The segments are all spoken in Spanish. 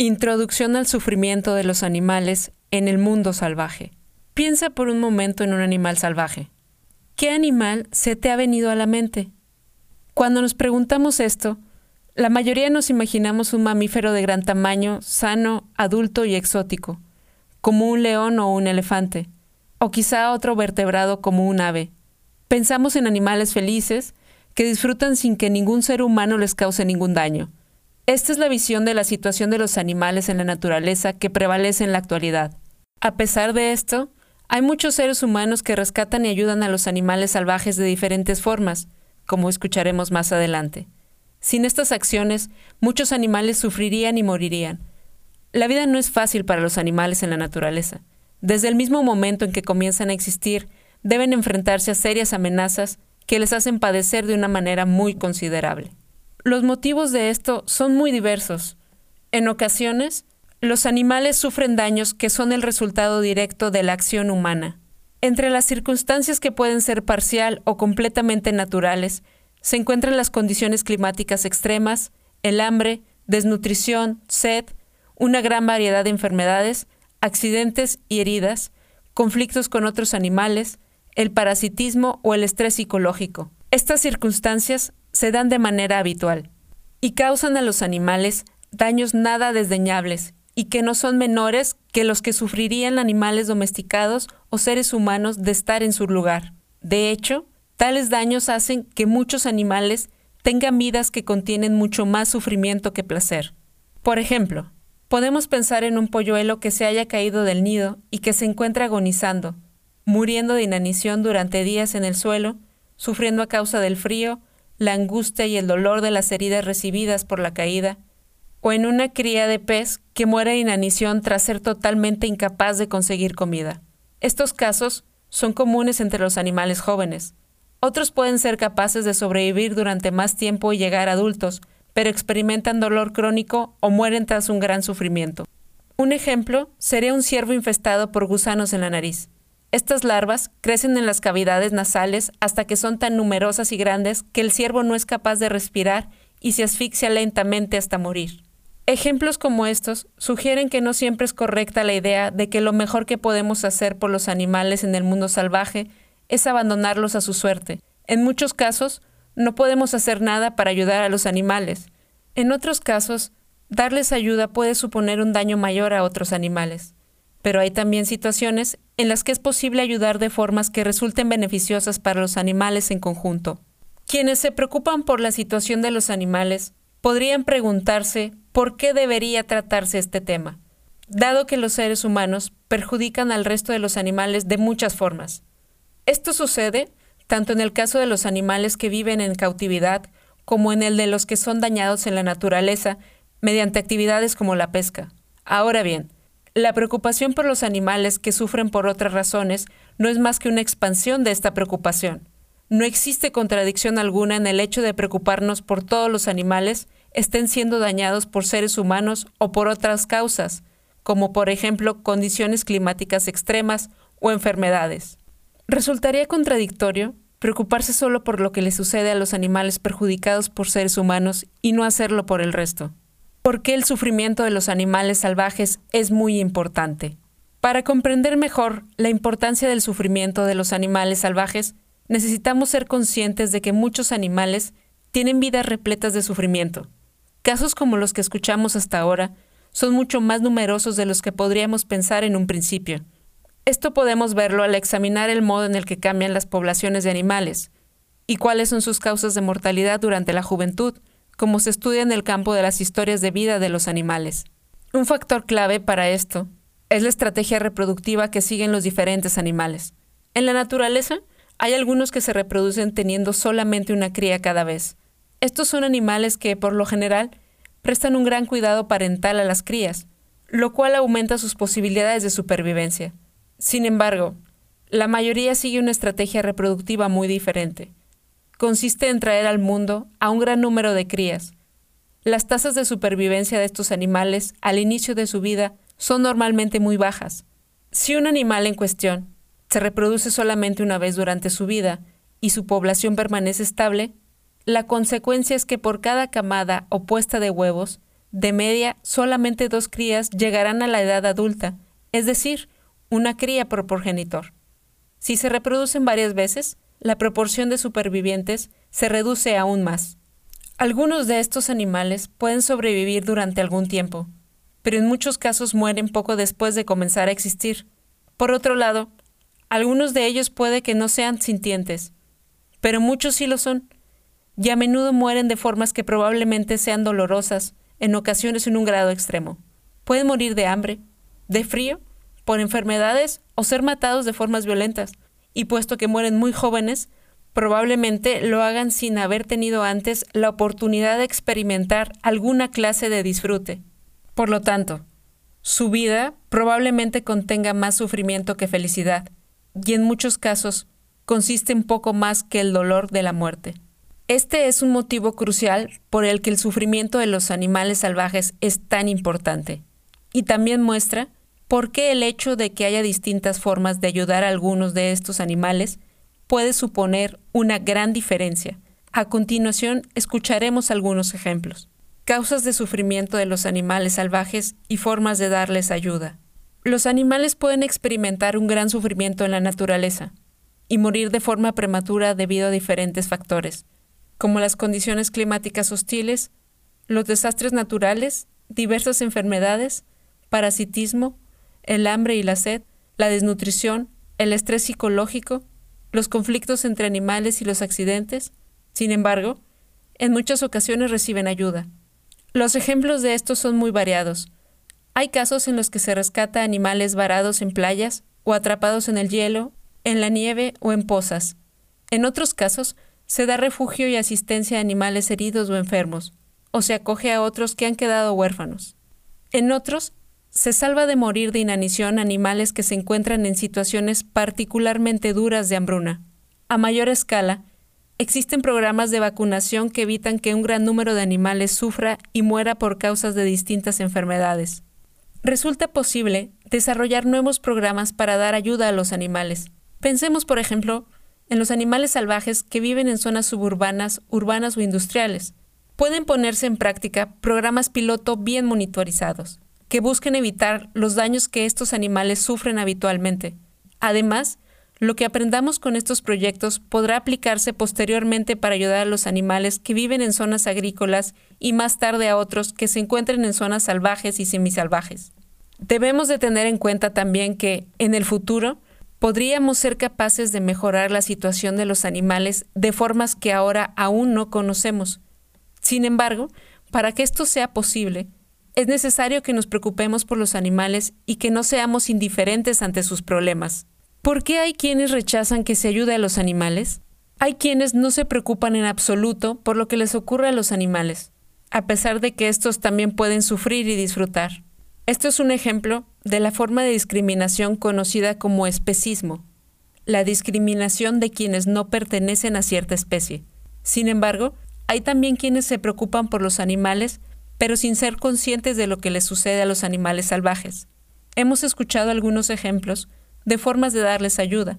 Introducción al sufrimiento de los animales en el mundo salvaje. Piensa por un momento en un animal salvaje. ¿Qué animal se te ha venido a la mente? Cuando nos preguntamos esto, la mayoría nos imaginamos un mamífero de gran tamaño, sano, adulto y exótico, como un león o un elefante, o quizá otro vertebrado como un ave. Pensamos en animales felices que disfrutan sin que ningún ser humano les cause ningún daño esta es la visión de la situación de los animales en la naturaleza que prevalece en la actualidad. A pesar de esto, hay muchos seres humanos que rescatan y ayudan a los animales salvajes de diferentes formas, como escucharemos más adelante. Sin estas acciones, muchos animales sufrirían y morirían. La vida no es fácil para los animales en la naturaleza. Desde el mismo momento en que comienzan a existir, deben enfrentarse a serias amenazas que les hacen padecer de una manera muy considerable. Los motivos de esto son muy diversos. En ocasiones, los animales sufren daños que son el resultado directo de la acción humana. Entre las circunstancias que pueden ser parcial o completamente naturales, se encuentran las condiciones climáticas extremas, el hambre, desnutrición, sed, una gran variedad de enfermedades, accidentes y heridas, conflictos con otros animales, el parasitismo o el estrés psicológico. Estas circunstancias se dan de manera habitual y causan a los animales daños nada desdeñables y que no son menores que los que sufrirían animales domesticados o seres humanos de estar en su lugar. De hecho, tales daños hacen que muchos animales tengan vidas que contienen mucho más sufrimiento que placer. Por ejemplo, podemos pensar en un polluelo que se haya caído del nido y que se encuentra agonizando, muriendo de inanición durante días en el suelo, sufriendo a causa del frío la angustia y el dolor de las heridas recibidas por la caída, o en una cría de pez que muere de inanición tras ser totalmente incapaz de conseguir comida. Estos casos son comunes entre los animales jóvenes. Otros pueden ser capaces de sobrevivir durante más tiempo y llegar a adultos, pero experimentan dolor crónico o mueren tras un gran sufrimiento. Un ejemplo sería un ciervo infestado por gusanos en la nariz. Estas larvas crecen en las cavidades nasales hasta que son tan numerosas y grandes que el ciervo no es capaz de respirar y se asfixia lentamente hasta morir. Ejemplos como estos sugieren que no siempre es correcta la idea de que lo mejor que podemos hacer por los animales en el mundo salvaje es abandonarlos a su suerte. En muchos casos, no podemos hacer nada para ayudar a los animales. En otros casos, darles ayuda puede suponer un daño mayor a otros animales pero hay también situaciones en las que es posible ayudar de formas que resulten beneficiosas para los animales en conjunto. Quienes se preocupan por la situación de los animales podrían preguntarse por qué debería tratarse este tema, dado que los seres humanos perjudican al resto de los animales de muchas formas. Esto sucede tanto en el caso de los animales que viven en cautividad como en el de los que son dañados en la naturaleza mediante actividades como la pesca. Ahora bien, la preocupación por los animales que sufren por otras razones no es más que una expansión de esta preocupación. No existe contradicción alguna en el hecho de preocuparnos por todos los animales estén siendo dañados por seres humanos o por otras causas, como por ejemplo condiciones climáticas extremas o enfermedades. Resultaría contradictorio preocuparse solo por lo que le sucede a los animales perjudicados por seres humanos y no hacerlo por el resto por qué el sufrimiento de los animales salvajes es muy importante. Para comprender mejor la importancia del sufrimiento de los animales salvajes, necesitamos ser conscientes de que muchos animales tienen vidas repletas de sufrimiento. Casos como los que escuchamos hasta ahora son mucho más numerosos de los que podríamos pensar en un principio. Esto podemos verlo al examinar el modo en el que cambian las poblaciones de animales y cuáles son sus causas de mortalidad durante la juventud, como se estudia en el campo de las historias de vida de los animales. Un factor clave para esto es la estrategia reproductiva que siguen los diferentes animales. En la naturaleza, hay algunos que se reproducen teniendo solamente una cría cada vez. Estos son animales que, por lo general, prestan un gran cuidado parental a las crías, lo cual aumenta sus posibilidades de supervivencia. Sin embargo, la mayoría sigue una estrategia reproductiva muy diferente consiste en traer al mundo a un gran número de crías. Las tasas de supervivencia de estos animales al inicio de su vida son normalmente muy bajas. Si un animal en cuestión se reproduce solamente una vez durante su vida y su población permanece estable, la consecuencia es que por cada camada o puesta de huevos de media, solamente dos crías llegarán a la edad adulta, es decir, una cría por progenitor. Si se reproducen varias veces, la proporción de supervivientes se reduce aún más. Algunos de estos animales pueden sobrevivir durante algún tiempo, pero en muchos casos mueren poco después de comenzar a existir. Por otro lado, algunos de ellos puede que no sean sintientes, pero muchos sí lo son, y a menudo mueren de formas que probablemente sean dolorosas, en ocasiones en un grado extremo. Pueden morir de hambre, de frío, por enfermedades o ser matados de formas violentas, y puesto que mueren muy jóvenes, probablemente lo hagan sin haber tenido antes la oportunidad de experimentar alguna clase de disfrute. Por lo tanto, su vida probablemente contenga más sufrimiento que felicidad, y en muchos casos consiste en poco más que el dolor de la muerte. Este es un motivo crucial por el que el sufrimiento de los animales salvajes es tan importante, y también muestra por qué el hecho de que haya distintas formas de ayudar a algunos de estos animales puede suponer una gran diferencia. A continuación, escucharemos algunos ejemplos. Causas de sufrimiento de los animales salvajes y formas de darles ayuda. Los animales pueden experimentar un gran sufrimiento en la naturaleza y morir de forma prematura debido a diferentes factores, como las condiciones climáticas hostiles, los desastres naturales, diversas enfermedades, parasitismo, el hambre y la sed, la desnutrición, el estrés psicológico, los conflictos entre animales y los accidentes. Sin embargo, en muchas ocasiones reciben ayuda. Los ejemplos de estos son muy variados. Hay casos en los que se rescata animales varados en playas o atrapados en el hielo, en la nieve o en pozas. En otros casos, se da refugio y asistencia a animales heridos o enfermos, o se acoge a otros que han quedado huérfanos. En otros, se salva de morir de inanición animales que se encuentran en situaciones particularmente duras de hambruna. A mayor escala, existen programas de vacunación que evitan que un gran número de animales sufra y muera por causas de distintas enfermedades. Resulta posible desarrollar nuevos programas para dar ayuda a los animales. Pensemos, por ejemplo, en los animales salvajes que viven en zonas suburbanas, urbanas o industriales. Pueden ponerse en práctica programas piloto bien monitorizados que busquen evitar los daños que estos animales sufren habitualmente. Además, lo que aprendamos con estos proyectos podrá aplicarse posteriormente para ayudar a los animales que viven en zonas agrícolas y más tarde a otros que se encuentren en zonas salvajes y semisalvajes. Debemos de tener en cuenta también que, en el futuro, podríamos ser capaces de mejorar la situación de los animales de formas que ahora aún no conocemos. Sin embargo, para que esto sea posible, es necesario que nos preocupemos por los animales y que no seamos indiferentes ante sus problemas. ¿Por qué hay quienes rechazan que se ayude a los animales? Hay quienes no se preocupan en absoluto por lo que les ocurre a los animales, a pesar de que estos también pueden sufrir y disfrutar. Esto es un ejemplo de la forma de discriminación conocida como especismo, la discriminación de quienes no pertenecen a cierta especie. Sin embargo, hay también quienes se preocupan por los animales pero sin ser conscientes de lo que les sucede a los animales salvajes. Hemos escuchado algunos ejemplos de formas de darles ayuda,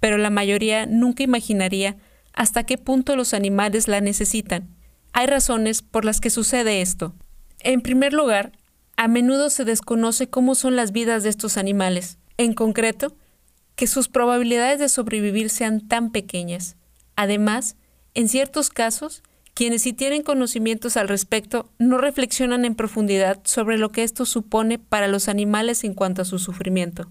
pero la mayoría nunca imaginaría hasta qué punto los animales la necesitan. Hay razones por las que sucede esto. En primer lugar, a menudo se desconoce cómo son las vidas de estos animales, en concreto, que sus probabilidades de sobrevivir sean tan pequeñas. Además, en ciertos casos, quienes sí tienen conocimientos al respecto no reflexionan en profundidad sobre lo que esto supone para los animales en cuanto a su sufrimiento.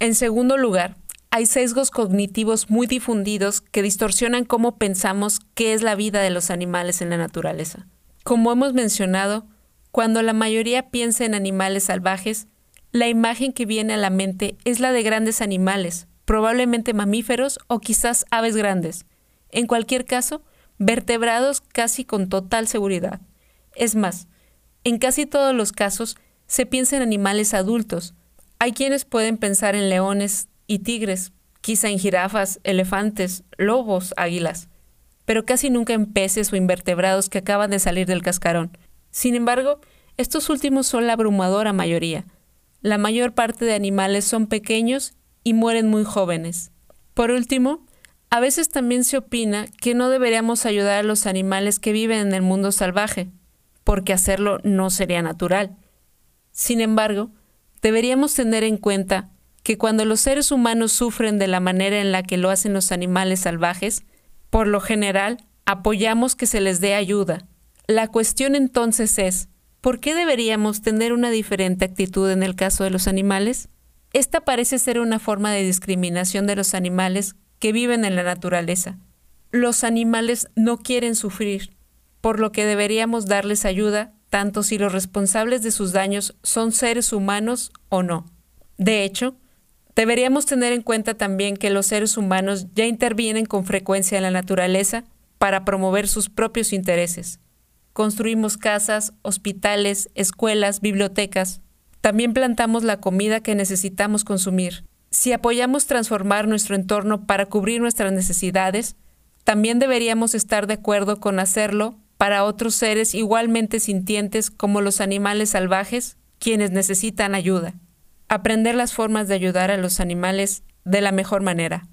En segundo lugar, hay sesgos cognitivos muy difundidos que distorsionan cómo pensamos qué es la vida de los animales en la naturaleza. Como hemos mencionado, cuando la mayoría piensa en animales salvajes, la imagen que viene a la mente es la de grandes animales, probablemente mamíferos o quizás aves grandes. En cualquier caso, vertebrados casi con total seguridad. Es más, en casi todos los casos se piensa en animales adultos. Hay quienes pueden pensar en leones y tigres, quizá en jirafas, elefantes, lobos, águilas, pero casi nunca en peces o invertebrados que acaban de salir del cascarón. Sin embargo, estos últimos son la abrumadora mayoría. La mayor parte de animales son pequeños y mueren muy jóvenes. Por último, a veces también se opina que no deberíamos ayudar a los animales que viven en el mundo salvaje, porque hacerlo no sería natural. Sin embargo, deberíamos tener en cuenta que cuando los seres humanos sufren de la manera en la que lo hacen los animales salvajes, por lo general apoyamos que se les dé ayuda. La cuestión entonces es, ¿por qué deberíamos tener una diferente actitud en el caso de los animales? Esta parece ser una forma de discriminación de los animales que viven en la naturaleza. Los animales no quieren sufrir, por lo que deberíamos darles ayuda tanto si los responsables de sus daños son seres humanos o no. De hecho, deberíamos tener en cuenta también que los seres humanos ya intervienen con frecuencia en la naturaleza para promover sus propios intereses. Construimos casas, hospitales, escuelas, bibliotecas. También plantamos la comida que necesitamos consumir. Si apoyamos transformar nuestro entorno para cubrir nuestras necesidades, también deberíamos estar de acuerdo con hacerlo para otros seres igualmente sintientes como los animales salvajes, quienes necesitan ayuda. Aprender las formas de ayudar a los animales de la mejor manera.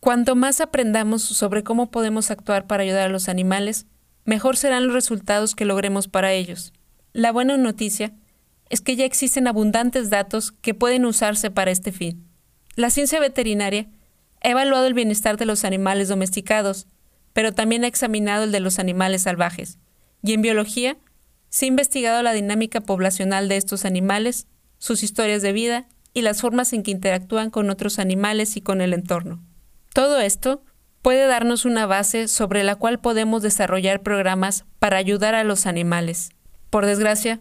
Cuanto más aprendamos sobre cómo podemos actuar para ayudar a los animales, mejor serán los resultados que logremos para ellos. La buena noticia es que ya existen abundantes datos que pueden usarse para este fin. La ciencia veterinaria ha evaluado el bienestar de los animales domesticados pero también ha examinado el de los animales salvajes. Y en biología, se ha investigado la dinámica poblacional de estos animales, sus historias de vida y las formas en que interactúan con otros animales y con el entorno. Todo esto puede darnos una base sobre la cual podemos desarrollar programas para ayudar a los animales. Por desgracia,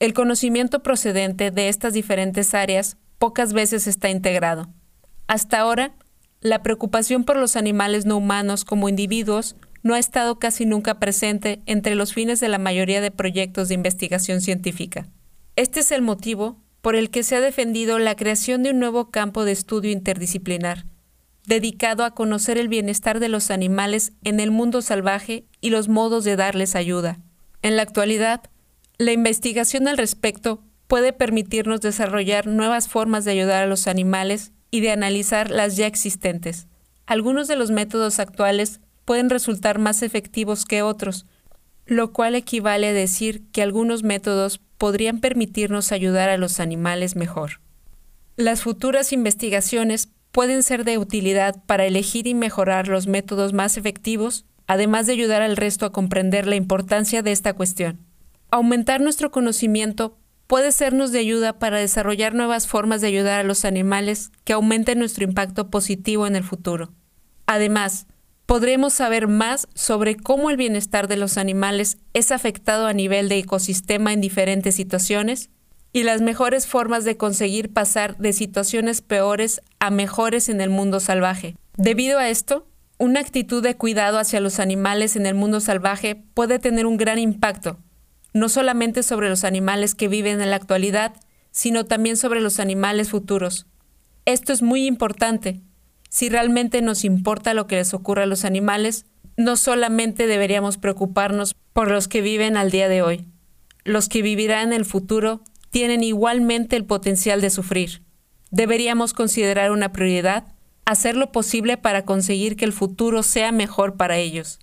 el conocimiento procedente de estas diferentes áreas pocas veces está integrado. Hasta ahora, la preocupación por los animales no humanos como individuos no ha estado casi nunca presente entre los fines de la mayoría de proyectos de investigación científica. Este es el motivo por el que se ha defendido la creación de un nuevo campo de estudio interdisciplinar, dedicado a conocer el bienestar de los animales en el mundo salvaje y los modos de darles ayuda. En la actualidad, la investigación al respecto puede permitirnos desarrollar nuevas formas de ayudar a los animales y de analizar las ya existentes. Algunos de los métodos actuales pueden resultar más efectivos que otros, lo cual equivale a decir que algunos métodos podrían permitirnos ayudar a los animales mejor. Las futuras investigaciones pueden ser de utilidad para elegir y mejorar los métodos más efectivos, además de ayudar al resto a comprender la importancia de esta cuestión. Aumentar nuestro conocimiento puede sernos de ayuda para desarrollar nuevas formas de ayudar a los animales que aumenten nuestro impacto positivo en el futuro. Además, podremos saber más sobre cómo el bienestar de los animales es afectado a nivel de ecosistema en diferentes situaciones y las mejores formas de conseguir pasar de situaciones peores a mejores en el mundo salvaje. Debido a esto, una actitud de cuidado hacia los animales en el mundo salvaje puede tener un gran impacto, no solamente sobre los animales que viven en la actualidad, sino también sobre los animales futuros. Esto es muy importante. Si realmente nos importa lo que les ocurre a los animales, no solamente deberíamos preocuparnos por los que viven al día de hoy. Los que vivirán en el futuro tienen igualmente el potencial de sufrir. Deberíamos considerar una prioridad hacer lo posible para conseguir que el futuro sea mejor para ellos.